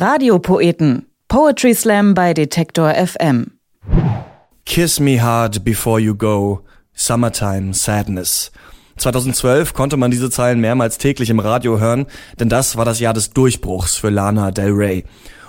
Radiopoeten. Poetry Slam bei Detektor FM. Kiss me hard before you go. Summertime Sadness. 2012 konnte man diese Zeilen mehrmals täglich im Radio hören, denn das war das Jahr des Durchbruchs für Lana Del Rey.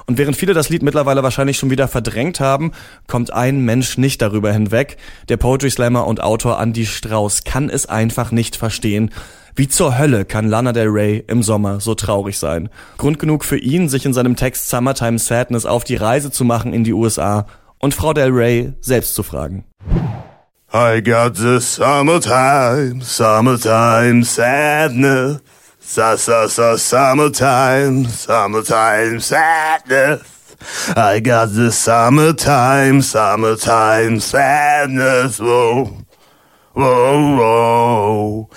Und während viele das Lied mittlerweile wahrscheinlich schon wieder verdrängt haben, kommt ein Mensch nicht darüber hinweg. Der Poetry Slammer und Autor Andy Strauß kann es einfach nicht verstehen. Wie zur Hölle kann Lana Del Rey im Sommer so traurig sein? Grund genug für ihn, sich in seinem Text Summertime Sadness auf die Reise zu machen in die USA und Frau Del Rey selbst zu fragen. I got the summertime, summertime sadness. Sa, sa, sa, summertime, summertime sadness. I got the summertime, summertime sadness. Whoa, whoa, whoa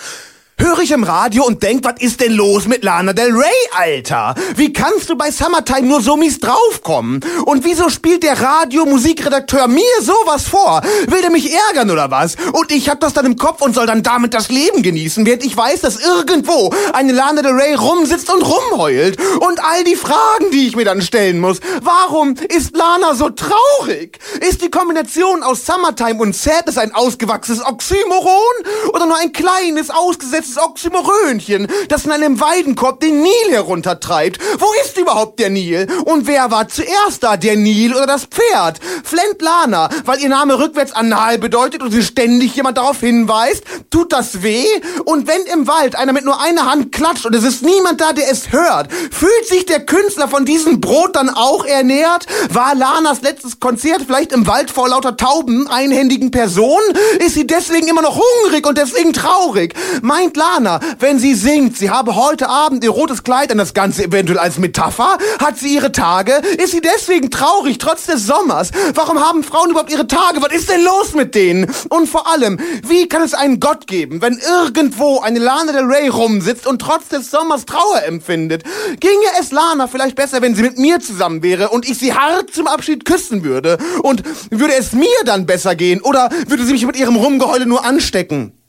höre ich im Radio und denk, was ist denn los mit Lana Del Rey, Alter? Wie kannst du bei Summertime nur so mies draufkommen? Und wieso spielt der Radio-Musikredakteur mir sowas vor? Will der mich ärgern oder was? Und ich hab das dann im Kopf und soll dann damit das Leben genießen, während ich weiß, dass irgendwo eine Lana Del Rey rumsitzt und rumheult. Und all die Fragen, die ich mir dann stellen muss. Warum ist Lana so traurig? Ist die Kombination aus Summertime und Sadness ein ausgewachsenes Oxymoron? Oder nur ein kleines, ausgesetztes dieses Oxymorönchen, das in einem Weidenkorb den Nil heruntertreibt. Wo ist überhaupt der Nil? Und wer war zuerst da, der Nil oder das Pferd? Flint Lana, weil ihr Name rückwärts anal bedeutet und sie ständig jemand darauf hinweist? Tut das weh? Und wenn im Wald einer mit nur einer Hand klatscht und es ist niemand da, der es hört, fühlt sich der Künstler von diesem Brot dann auch ernährt? War Lanas letztes Konzert vielleicht im Wald vor lauter tauben, einhändigen Personen? Ist sie deswegen immer noch hungrig und deswegen traurig? Meint Lana, wenn sie singt, sie habe heute Abend ihr rotes Kleid an das Ganze eventuell als Metapher? Hat sie ihre Tage? Ist sie deswegen traurig, trotz des Sommers? Warum haben Frauen überhaupt ihre Tage? Was ist denn los mit denen? Und vor allem, wie kann es einen Gott geben, wenn irgendwo eine Lana Del Rey rumsitzt und trotz des Sommers Trauer empfindet? Ginge es Lana vielleicht besser, wenn sie mit mir zusammen wäre und ich sie hart zum Abschied küssen würde? Und würde es mir dann besser gehen? Oder würde sie mich mit ihrem Rumgeheule nur anstecken?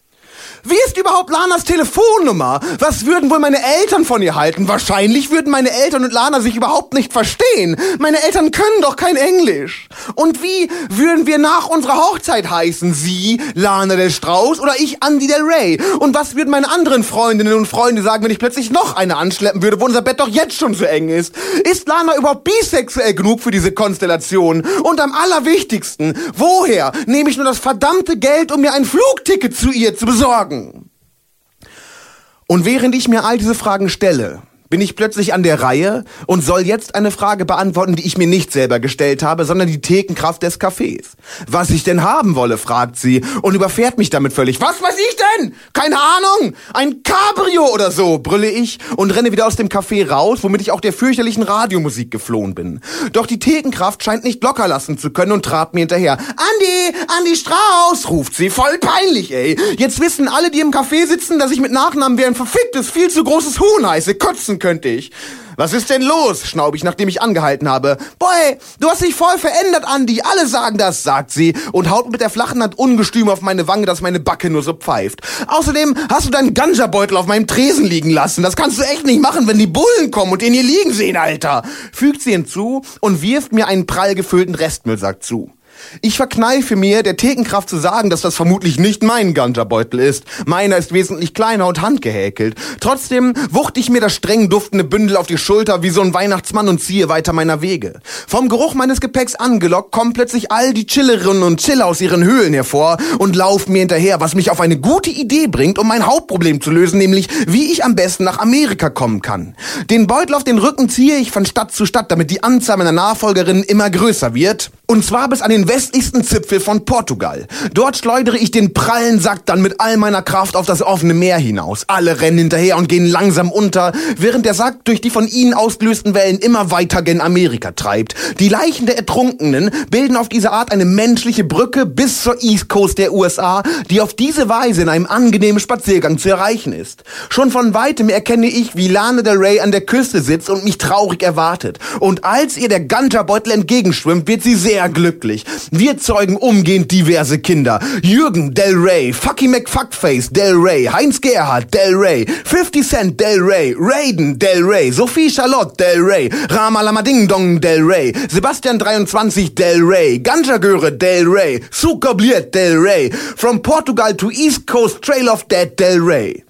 Wie ist überhaupt Lanas Telefonnummer? Was würden wohl meine Eltern von ihr halten? Wahrscheinlich würden meine Eltern und Lana sich überhaupt nicht verstehen. Meine Eltern können doch kein Englisch. Und wie würden wir nach unserer Hochzeit heißen? Sie, Lana del Strauß oder ich, Andy del Rey? Und was würden meine anderen Freundinnen und Freunde sagen, wenn ich plötzlich noch eine anschleppen würde, wo unser Bett doch jetzt schon so eng ist? Ist Lana überhaupt bisexuell genug für diese Konstellation? Und am allerwichtigsten, woher nehme ich nur das verdammte Geld, um mir ein Flugticket zu ihr zu besorgen? Fragen. Und während ich mir all diese Fragen stelle, bin ich plötzlich an der Reihe und soll jetzt eine Frage beantworten, die ich mir nicht selber gestellt habe, sondern die Thekenkraft des Cafés. Was ich denn haben wolle, fragt sie und überfährt mich damit völlig. Was weiß ich denn? Keine Ahnung. Ein Cabrio oder so, brülle ich und renne wieder aus dem Café raus, womit ich auch der fürchterlichen Radiomusik geflohen bin. Doch die Thekenkraft scheint nicht locker lassen zu können und trabt mir hinterher. Andi, Andi Strauß, ruft sie. Voll peinlich, ey. Jetzt wissen alle, die im Café sitzen, dass ich mit Nachnamen wie ein verficktes, viel zu großes Huhn heiße. Kotzen könnte ich. Was ist denn los? schnaub ich, nachdem ich angehalten habe. Boy, du hast dich voll verändert, Andi. Alle sagen das, sagt sie und haut mit der flachen Hand ungestüm auf meine Wange, dass meine Backe nur so pfeift. Außerdem hast du deinen Ganja-Beutel auf meinem Tresen liegen lassen. Das kannst du echt nicht machen, wenn die Bullen kommen und den hier liegen sehen, Alter. Fügt sie hinzu und wirft mir einen prall gefüllten Restmüllsack zu. Ich verkneife mir, der Thekenkraft zu sagen, dass das vermutlich nicht mein Ganja-Beutel ist. Meiner ist wesentlich kleiner und handgehäkelt. Trotzdem wuchte ich mir das streng duftende Bündel auf die Schulter wie so ein Weihnachtsmann und ziehe weiter meiner Wege. Vom Geruch meines Gepäcks angelockt kommen plötzlich all die Chillerinnen und Chiller aus ihren Höhlen hervor und laufen mir hinterher, was mich auf eine gute Idee bringt, um mein Hauptproblem zu lösen, nämlich wie ich am besten nach Amerika kommen kann. Den Beutel auf den Rücken ziehe ich von Stadt zu Stadt, damit die Anzahl meiner Nachfolgerinnen immer größer wird. Und zwar bis an den westlichsten Zipfel von Portugal. Dort schleudere ich den prallen Sack dann mit all meiner Kraft auf das offene Meer hinaus. Alle rennen hinterher und gehen langsam unter, während der Sack durch die von ihnen ausgelösten Wellen immer weiter gen Amerika treibt. Die Leichen der Ertrunkenen bilden auf diese Art eine menschliche Brücke bis zur East Coast der USA, die auf diese Weise in einem angenehmen Spaziergang zu erreichen ist. Schon von weitem erkenne ich, wie Lana Del Rey an der Küste sitzt und mich traurig erwartet. Und als ihr der Ganterbeutel entgegenschwimmt, wird sie sehr sehr glücklich. Wir zeugen umgehend diverse Kinder. Jürgen Del Rey, Fucky McFuckface Del Rey, Heinz Gerhard Del Rey, 50 Cent Del Rey, Raiden Del Rey, Sophie Charlotte Del Rey, Ramalama Ding Dong Del Rey, Sebastian 23 Del Rey, Ganja Göre Del Rey, Sukobliet Del Rey, From Portugal to East Coast Trail of Dead Del Rey.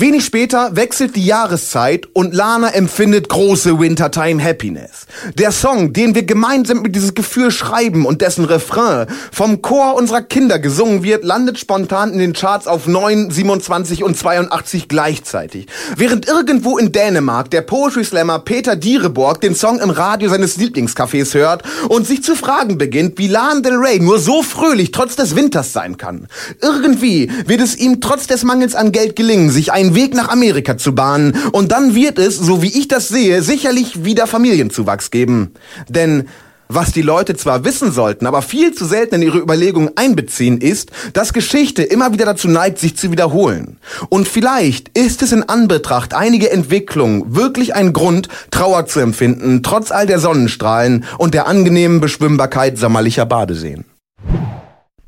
Wenig später wechselt die Jahreszeit und Lana empfindet große Wintertime Happiness. Der Song, den wir gemeinsam mit dieses Gefühl schreiben und dessen Refrain vom Chor unserer Kinder gesungen wird, landet spontan in den Charts auf 9, 27 und 82 gleichzeitig. Während irgendwo in Dänemark der Poetry Slammer Peter Diereborg den Song im Radio seines Lieblingscafés hört und sich zu fragen beginnt, wie Lana Del Rey nur so fröhlich trotz des Winters sein kann. Irgendwie wird es ihm trotz des Mangels an Geld gelingen, sich ein den Weg nach Amerika zu bahnen. Und dann wird es, so wie ich das sehe, sicherlich wieder Familienzuwachs geben. Denn was die Leute zwar wissen sollten, aber viel zu selten in ihre Überlegungen einbeziehen, ist, dass Geschichte immer wieder dazu neigt, sich zu wiederholen. Und vielleicht ist es in Anbetracht einiger Entwicklungen wirklich ein Grund, Trauer zu empfinden, trotz all der Sonnenstrahlen und der angenehmen Beschwimmbarkeit sommerlicher Badeseen.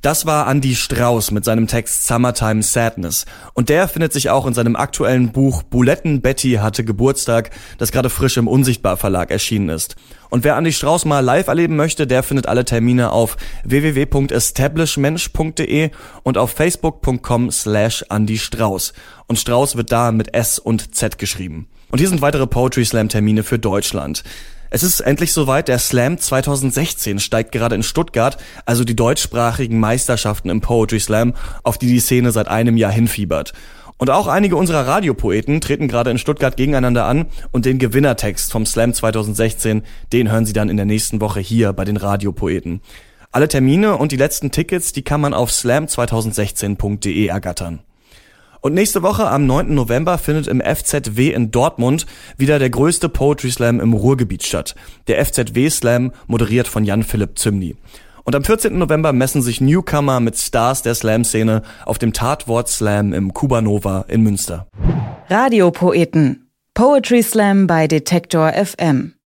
Das war Andy Strauß mit seinem Text Summertime Sadness. Und der findet sich auch in seinem aktuellen Buch Buletten Betty hatte Geburtstag, das gerade frisch im Unsichtbar Verlag erschienen ist. Und wer Andy Strauß mal live erleben möchte, der findet alle Termine auf www.establishmensch.de und auf facebook.com slash Andy Strauß. Und Strauß wird da mit S und Z geschrieben. Und hier sind weitere Poetry Slam Termine für Deutschland. Es ist endlich soweit, der Slam 2016 steigt gerade in Stuttgart, also die deutschsprachigen Meisterschaften im Poetry Slam, auf die die Szene seit einem Jahr hinfiebert. Und auch einige unserer Radiopoeten treten gerade in Stuttgart gegeneinander an und den Gewinnertext vom Slam 2016, den hören Sie dann in der nächsten Woche hier bei den Radiopoeten. Alle Termine und die letzten Tickets, die kann man auf slam2016.de ergattern. Und nächste Woche am 9. November findet im FZW in Dortmund wieder der größte Poetry Slam im Ruhrgebiet statt. Der FZW Slam moderiert von Jan-Philipp Zymny. Und am 14. November messen sich Newcomer mit Stars der Slam-Szene auf dem Tatwort Slam im Kubanova in Münster. Radiopoeten. Poetry Slam bei Detektor FM.